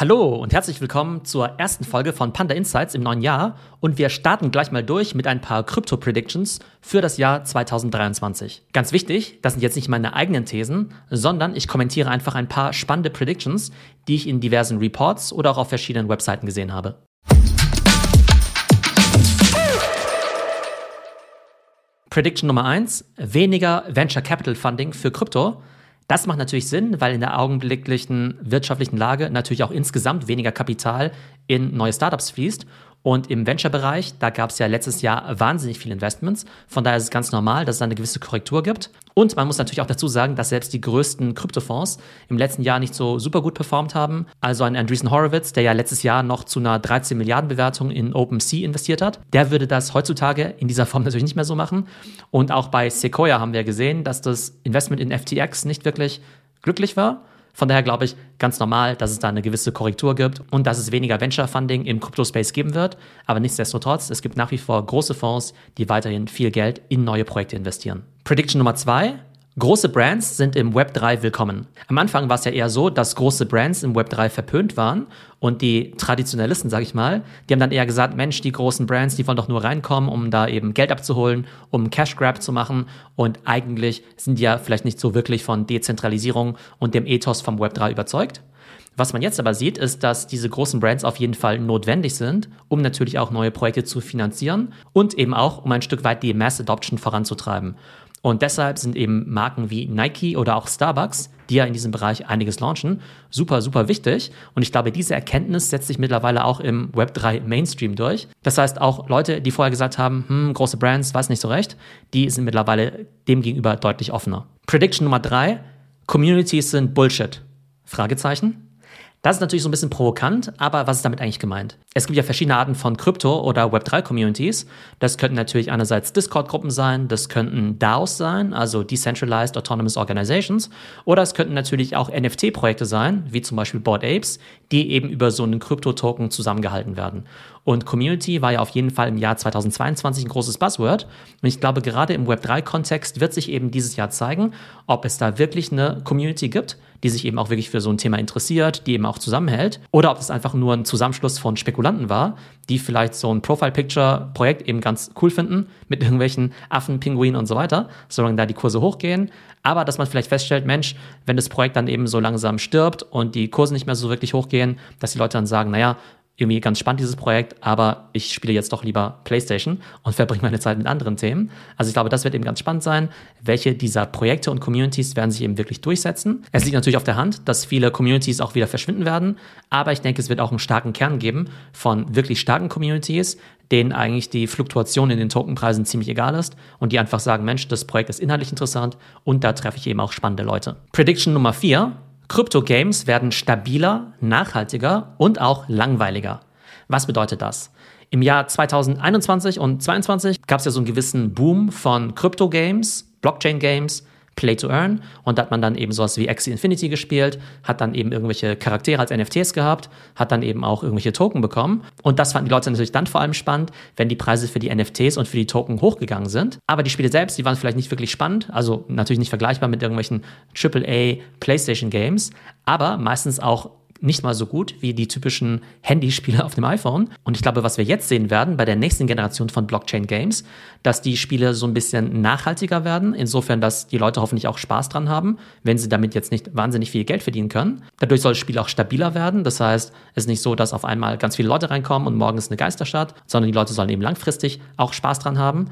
Hallo und herzlich willkommen zur ersten Folge von Panda Insights im neuen Jahr und wir starten gleich mal durch mit ein paar Krypto-Predictions für das Jahr 2023. Ganz wichtig, das sind jetzt nicht meine eigenen Thesen, sondern ich kommentiere einfach ein paar spannende Predictions, die ich in diversen Reports oder auch auf verschiedenen Webseiten gesehen habe. Prediction Nummer 1, weniger Venture Capital Funding für Krypto. Das macht natürlich Sinn, weil in der augenblicklichen wirtschaftlichen Lage natürlich auch insgesamt weniger Kapital in neue Startups fließt. Und im Venture-Bereich, da gab es ja letztes Jahr wahnsinnig viele Investments. Von daher ist es ganz normal, dass es eine gewisse Korrektur gibt. Und man muss natürlich auch dazu sagen, dass selbst die größten Kryptofonds im letzten Jahr nicht so super gut performt haben. Also ein Andreessen Horowitz, der ja letztes Jahr noch zu einer 13 Milliarden Bewertung in OpenSea investiert hat, der würde das heutzutage in dieser Form natürlich nicht mehr so machen. Und auch bei Sequoia haben wir gesehen, dass das Investment in FTX nicht wirklich glücklich war. Von daher glaube ich ganz normal, dass es da eine gewisse Korrektur gibt und dass es weniger Venture Funding im Crypto-Space geben wird. Aber nichtsdestotrotz, es gibt nach wie vor große Fonds, die weiterhin viel Geld in neue Projekte investieren. Prediction Nummer zwei. Große Brands sind im Web 3 willkommen. Am Anfang war es ja eher so, dass große Brands im Web 3 verpönt waren und die Traditionalisten, sag ich mal, die haben dann eher gesagt, Mensch, die großen Brands, die wollen doch nur reinkommen, um da eben Geld abzuholen, um Cash Grab zu machen und eigentlich sind die ja vielleicht nicht so wirklich von Dezentralisierung und dem Ethos vom Web 3 überzeugt. Was man jetzt aber sieht, ist, dass diese großen Brands auf jeden Fall notwendig sind, um natürlich auch neue Projekte zu finanzieren und eben auch, um ein Stück weit die Mass Adoption voranzutreiben. Und deshalb sind eben Marken wie Nike oder auch Starbucks, die ja in diesem Bereich einiges launchen, super, super wichtig. Und ich glaube, diese Erkenntnis setzt sich mittlerweile auch im Web3 Mainstream durch. Das heißt, auch Leute, die vorher gesagt haben, hm, große Brands, weiß nicht so recht, die sind mittlerweile demgegenüber deutlich offener. Prediction Nummer drei, Communities sind Bullshit. Fragezeichen. Das ist natürlich so ein bisschen provokant, aber was ist damit eigentlich gemeint? Es gibt ja verschiedene Arten von Krypto- oder Web3-Communities. Das könnten natürlich einerseits Discord-Gruppen sein, das könnten DAOs sein, also Decentralized Autonomous Organizations, oder es könnten natürlich auch NFT-Projekte sein, wie zum Beispiel Bored Apes, die eben über so einen Krypto-Token zusammengehalten werden. Und Community war ja auf jeden Fall im Jahr 2022 ein großes Buzzword. Und ich glaube, gerade im Web3-Kontext wird sich eben dieses Jahr zeigen, ob es da wirklich eine Community gibt, die sich eben auch wirklich für so ein Thema interessiert, die eben auch zusammenhält, oder ob es einfach nur ein Zusammenschluss von Spekulanten war, die vielleicht so ein Profile-Picture-Projekt eben ganz cool finden, mit irgendwelchen Affen, Pinguinen und so weiter, solange da die Kurse hochgehen. Aber dass man vielleicht feststellt, Mensch, wenn das Projekt dann eben so langsam stirbt und die Kurse nicht mehr so wirklich hochgehen, dass die Leute dann sagen, naja, irgendwie ganz spannend, dieses Projekt, aber ich spiele jetzt doch lieber PlayStation und verbringe meine Zeit mit anderen Themen. Also ich glaube, das wird eben ganz spannend sein. Welche dieser Projekte und Communities werden sich eben wirklich durchsetzen? Es liegt natürlich auf der Hand, dass viele Communities auch wieder verschwinden werden, aber ich denke, es wird auch einen starken Kern geben von wirklich starken Communities, denen eigentlich die Fluktuation in den Tokenpreisen ziemlich egal ist und die einfach sagen, Mensch, das Projekt ist inhaltlich interessant und da treffe ich eben auch spannende Leute. Prediction Nummer vier Krypto-Games werden stabiler, nachhaltiger und auch langweiliger. Was bedeutet das? Im Jahr 2021 und 2022 gab es ja so einen gewissen Boom von Krypto-Games, Blockchain-Games, Play to Earn und da hat man dann eben sowas wie Axie Infinity gespielt, hat dann eben irgendwelche Charaktere als NFTs gehabt, hat dann eben auch irgendwelche Token bekommen und das fanden die Leute natürlich dann vor allem spannend, wenn die Preise für die NFTs und für die Token hochgegangen sind. Aber die Spiele selbst, die waren vielleicht nicht wirklich spannend, also natürlich nicht vergleichbar mit irgendwelchen AAA PlayStation Games, aber meistens auch nicht mal so gut wie die typischen Handyspiele auf dem iPhone. Und ich glaube, was wir jetzt sehen werden bei der nächsten Generation von Blockchain-Games, dass die Spiele so ein bisschen nachhaltiger werden, insofern, dass die Leute hoffentlich auch Spaß dran haben, wenn sie damit jetzt nicht wahnsinnig viel Geld verdienen können. Dadurch soll das Spiel auch stabiler werden. Das heißt, es ist nicht so, dass auf einmal ganz viele Leute reinkommen und morgen ist eine Geisterstadt, sondern die Leute sollen eben langfristig auch Spaß dran haben.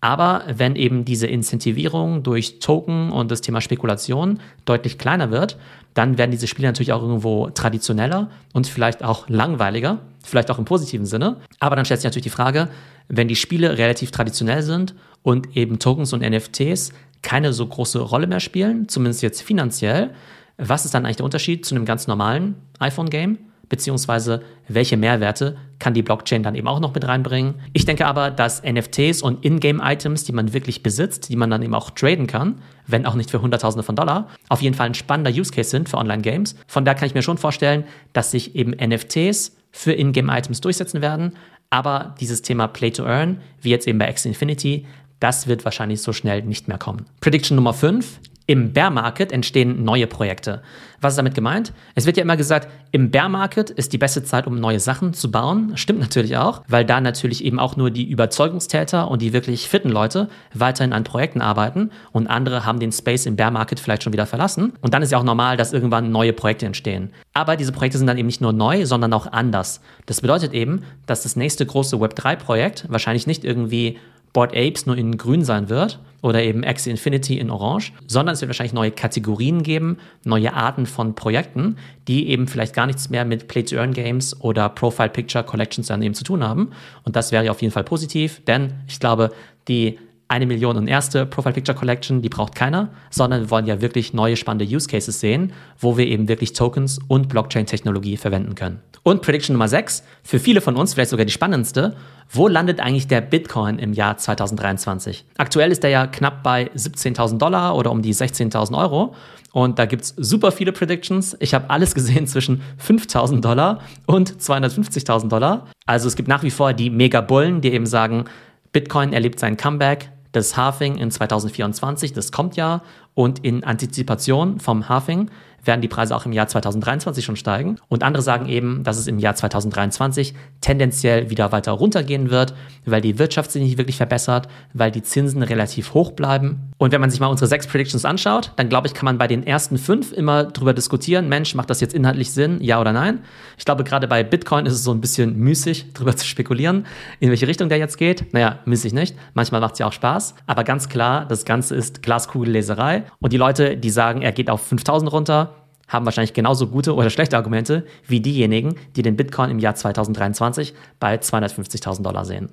Aber wenn eben diese Incentivierung durch Token und das Thema Spekulation deutlich kleiner wird, dann werden diese Spiele natürlich auch irgendwo traditioneller und vielleicht auch langweiliger, vielleicht auch im positiven Sinne. Aber dann stellt sich natürlich die Frage, wenn die Spiele relativ traditionell sind und eben Tokens und NFTs keine so große Rolle mehr spielen, zumindest jetzt finanziell, was ist dann eigentlich der Unterschied zu einem ganz normalen iPhone-Game? beziehungsweise welche Mehrwerte kann die Blockchain dann eben auch noch mit reinbringen. Ich denke aber, dass NFTs und Ingame-Items, die man wirklich besitzt, die man dann eben auch traden kann, wenn auch nicht für Hunderttausende von Dollar, auf jeden Fall ein spannender Use Case sind für Online-Games. Von da kann ich mir schon vorstellen, dass sich eben NFTs für Ingame-Items durchsetzen werden, aber dieses Thema Play to Earn, wie jetzt eben bei X Infinity, das wird wahrscheinlich so schnell nicht mehr kommen. Prediction Nummer 5. Im Bear Market entstehen neue Projekte. Was ist damit gemeint? Es wird ja immer gesagt, im Bear Market ist die beste Zeit, um neue Sachen zu bauen. Stimmt natürlich auch, weil da natürlich eben auch nur die Überzeugungstäter und die wirklich fitten Leute weiterhin an Projekten arbeiten und andere haben den Space im Bear Market vielleicht schon wieder verlassen. Und dann ist ja auch normal, dass irgendwann neue Projekte entstehen. Aber diese Projekte sind dann eben nicht nur neu, sondern auch anders. Das bedeutet eben, dass das nächste große Web3-Projekt wahrscheinlich nicht irgendwie Board Apes nur in grün sein wird oder eben Axie Infinity in orange, sondern es wird wahrscheinlich neue Kategorien geben, neue Arten von Projekten, die eben vielleicht gar nichts mehr mit Play-to-Earn-Games oder Profile-Picture-Collections dann eben zu tun haben. Und das wäre auf jeden Fall positiv, denn ich glaube, die eine Million und erste Profile Picture Collection, die braucht keiner, sondern wir wollen ja wirklich neue spannende Use Cases sehen, wo wir eben wirklich Tokens und Blockchain-Technologie verwenden können. Und Prediction Nummer 6, für viele von uns vielleicht sogar die spannendste, wo landet eigentlich der Bitcoin im Jahr 2023? Aktuell ist er ja knapp bei 17.000 Dollar oder um die 16.000 Euro. Und da gibt es super viele Predictions. Ich habe alles gesehen zwischen 5.000 Dollar und 250.000 Dollar. Also es gibt nach wie vor die Mega-Bullen, die eben sagen, Bitcoin erlebt sein Comeback, das Halving in 2024, das kommt ja. Und in Antizipation vom Halving werden die Preise auch im Jahr 2023 schon steigen. Und andere sagen eben, dass es im Jahr 2023 tendenziell wieder weiter runtergehen wird, weil die Wirtschaft sich nicht wirklich verbessert, weil die Zinsen relativ hoch bleiben. Und wenn man sich mal unsere sechs Predictions anschaut, dann glaube ich, kann man bei den ersten fünf immer drüber diskutieren, Mensch, macht das jetzt inhaltlich Sinn, ja oder nein? Ich glaube, gerade bei Bitcoin ist es so ein bisschen müßig, drüber zu spekulieren, in welche Richtung der jetzt geht. Naja, müßig nicht. Manchmal macht es ja auch Spaß. Aber ganz klar, das Ganze ist Glaskugelleserei. Und die Leute, die sagen, er geht auf 5000 runter, haben wahrscheinlich genauso gute oder schlechte Argumente wie diejenigen, die den Bitcoin im Jahr 2023 bei 250.000 Dollar sehen.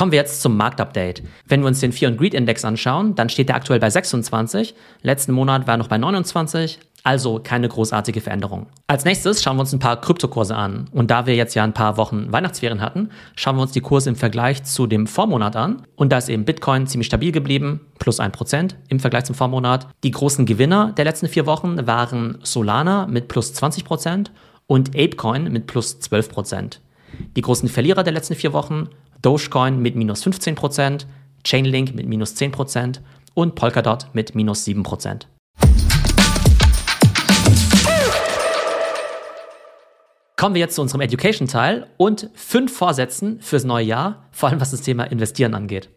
Kommen wir jetzt zum Marktupdate. Wenn wir uns den Fear and Greed Index anschauen, dann steht er aktuell bei 26. Letzten Monat war er noch bei 29. Also keine großartige Veränderung. Als nächstes schauen wir uns ein paar Kryptokurse an. Und da wir jetzt ja ein paar Wochen Weihnachtsferien hatten, schauen wir uns die Kurse im Vergleich zu dem Vormonat an. Und da ist eben Bitcoin ziemlich stabil geblieben, plus 1% im Vergleich zum Vormonat. Die großen Gewinner der letzten vier Wochen waren Solana mit plus 20% und Apecoin mit plus 12%. Die großen Verlierer der letzten vier Wochen, Dogecoin mit minus 15%, Chainlink mit minus 10% und Polkadot mit minus 7%. Kommen wir jetzt zu unserem Education-Teil und fünf Vorsätzen fürs neue Jahr, vor allem was das Thema Investieren angeht.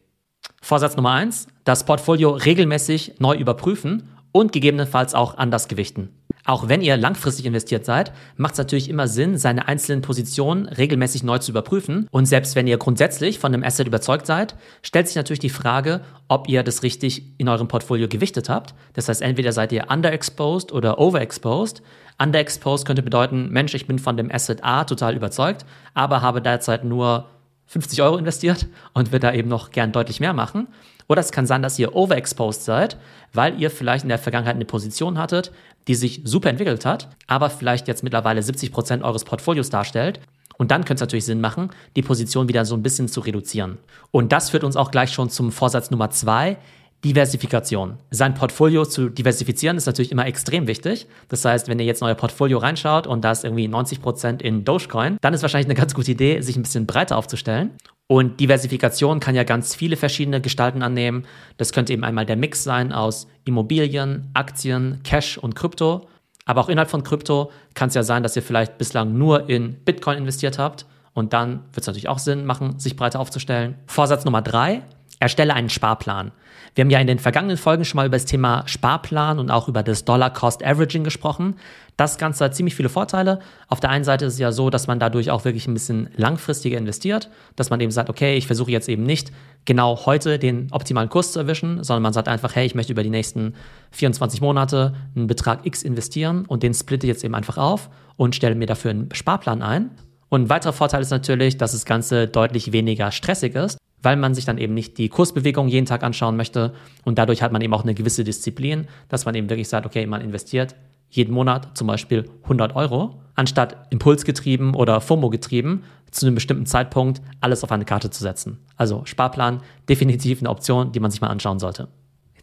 Vorsatz Nummer eins: das Portfolio regelmäßig neu überprüfen und gegebenenfalls auch anders gewichten. Auch wenn ihr langfristig investiert seid, macht es natürlich immer Sinn, seine einzelnen Positionen regelmäßig neu zu überprüfen. Und selbst wenn ihr grundsätzlich von einem Asset überzeugt seid, stellt sich natürlich die Frage, ob ihr das richtig in eurem Portfolio gewichtet habt. Das heißt, entweder seid ihr underexposed oder overexposed. Underexposed könnte bedeuten, Mensch, ich bin von dem Asset A total überzeugt, aber habe derzeit nur 50 Euro investiert und will da eben noch gern deutlich mehr machen. Oder es kann sein, dass ihr overexposed seid, weil ihr vielleicht in der Vergangenheit eine Position hattet, die sich super entwickelt hat, aber vielleicht jetzt mittlerweile 70 Prozent eures Portfolios darstellt. Und dann könnte es natürlich Sinn machen, die Position wieder so ein bisschen zu reduzieren. Und das führt uns auch gleich schon zum Vorsatz Nummer zwei, Diversifikation. Sein Portfolio zu diversifizieren ist natürlich immer extrem wichtig. Das heißt, wenn ihr jetzt in euer Portfolio reinschaut und da ist irgendwie 90% in Dogecoin, dann ist wahrscheinlich eine ganz gute Idee, sich ein bisschen breiter aufzustellen. Und Diversifikation kann ja ganz viele verschiedene Gestalten annehmen. Das könnte eben einmal der Mix sein aus Immobilien, Aktien, Cash und Krypto. Aber auch innerhalb von Krypto kann es ja sein, dass ihr vielleicht bislang nur in Bitcoin investiert habt. Und dann wird es natürlich auch Sinn machen, sich breiter aufzustellen. Vorsatz Nummer drei, erstelle einen Sparplan. Wir haben ja in den vergangenen Folgen schon mal über das Thema Sparplan und auch über das Dollar Cost Averaging gesprochen. Das Ganze hat ziemlich viele Vorteile. Auf der einen Seite ist es ja so, dass man dadurch auch wirklich ein bisschen langfristiger investiert, dass man eben sagt, okay, ich versuche jetzt eben nicht genau heute den optimalen Kurs zu erwischen, sondern man sagt einfach, hey, ich möchte über die nächsten 24 Monate einen Betrag X investieren und den splitte jetzt eben einfach auf und stelle mir dafür einen Sparplan ein. Und ein weiterer Vorteil ist natürlich, dass das Ganze deutlich weniger stressig ist weil man sich dann eben nicht die Kursbewegung jeden Tag anschauen möchte. Und dadurch hat man eben auch eine gewisse Disziplin, dass man eben wirklich sagt, okay, man investiert jeden Monat zum Beispiel 100 Euro, anstatt impulsgetrieben oder FOMO getrieben zu einem bestimmten Zeitpunkt alles auf eine Karte zu setzen. Also Sparplan, definitiv eine Option, die man sich mal anschauen sollte.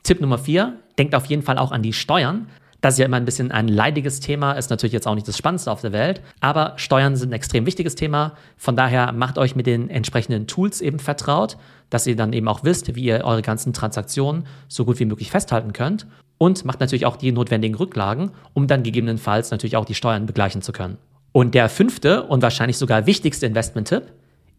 Tipp Nummer vier, denkt auf jeden Fall auch an die Steuern. Das ist ja immer ein bisschen ein leidiges Thema, ist natürlich jetzt auch nicht das Spannendste auf der Welt, aber Steuern sind ein extrem wichtiges Thema. Von daher macht euch mit den entsprechenden Tools eben vertraut. dass ihr dann eben auch wisst, wie ihr eure ganzen Transaktionen so gut wie möglich festhalten könnt und macht natürlich auch die notwendigen Rücklagen, um dann gegebenenfalls natürlich auch die Steuern begleichen zu können. Und der fünfte und wahrscheinlich sogar wichtigste Investment-Tipp,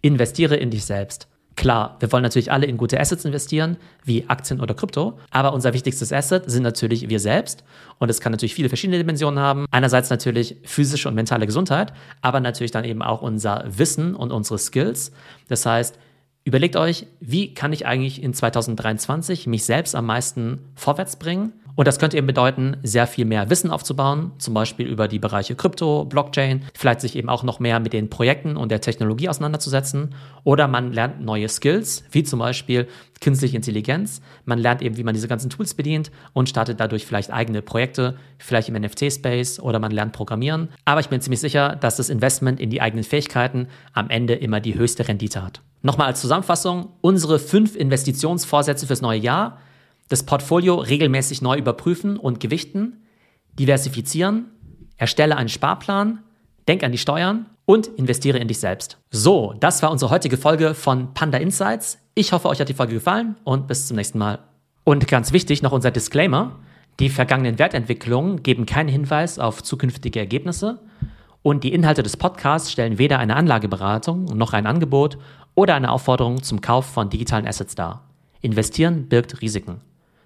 investiere in dich selbst. Klar, wir wollen natürlich alle in gute Assets investieren, wie Aktien oder Krypto, aber unser wichtigstes Asset sind natürlich wir selbst und es kann natürlich viele verschiedene Dimensionen haben. Einerseits natürlich physische und mentale Gesundheit, aber natürlich dann eben auch unser Wissen und unsere Skills. Das heißt, überlegt euch, wie kann ich eigentlich in 2023 mich selbst am meisten vorwärts bringen und das könnte eben bedeuten, sehr viel mehr Wissen aufzubauen, zum Beispiel über die Bereiche Krypto, Blockchain, vielleicht sich eben auch noch mehr mit den Projekten und der Technologie auseinanderzusetzen. Oder man lernt neue Skills, wie zum Beispiel künstliche Intelligenz. Man lernt eben, wie man diese ganzen Tools bedient und startet dadurch vielleicht eigene Projekte, vielleicht im NFT-Space oder man lernt Programmieren. Aber ich bin ziemlich sicher, dass das Investment in die eigenen Fähigkeiten am Ende immer die höchste Rendite hat. Nochmal als Zusammenfassung, unsere fünf Investitionsvorsätze fürs neue Jahr – das Portfolio regelmäßig neu überprüfen und gewichten, diversifizieren, erstelle einen Sparplan, denk an die Steuern und investiere in dich selbst. So, das war unsere heutige Folge von Panda Insights. Ich hoffe, euch hat die Folge gefallen und bis zum nächsten Mal. Und ganz wichtig noch unser Disclaimer. Die vergangenen Wertentwicklungen geben keinen Hinweis auf zukünftige Ergebnisse und die Inhalte des Podcasts stellen weder eine Anlageberatung noch ein Angebot oder eine Aufforderung zum Kauf von digitalen Assets dar. Investieren birgt Risiken.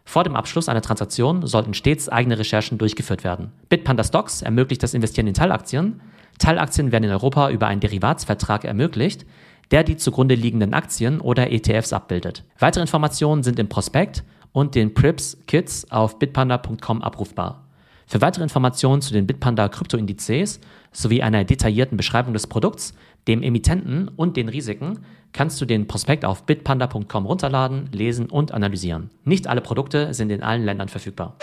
Vor dem Abschluss einer Transaktion sollten stets eigene Recherchen durchgeführt werden. Bitpanda Stocks ermöglicht das Investieren in Teilaktien. Teilaktien werden in Europa über einen Derivatsvertrag ermöglicht, der die zugrunde liegenden Aktien oder ETFs abbildet. Weitere Informationen sind im Prospekt und den Prips Kits auf bitpanda.com abrufbar. Für weitere Informationen zu den Bitpanda Kryptoindizes sowie einer detaillierten Beschreibung des Produkts, dem Emittenten und den Risiken kannst du den Prospekt auf bitpanda.com runterladen, lesen und analysieren. Nicht alle Produkte sind in allen Ländern verfügbar.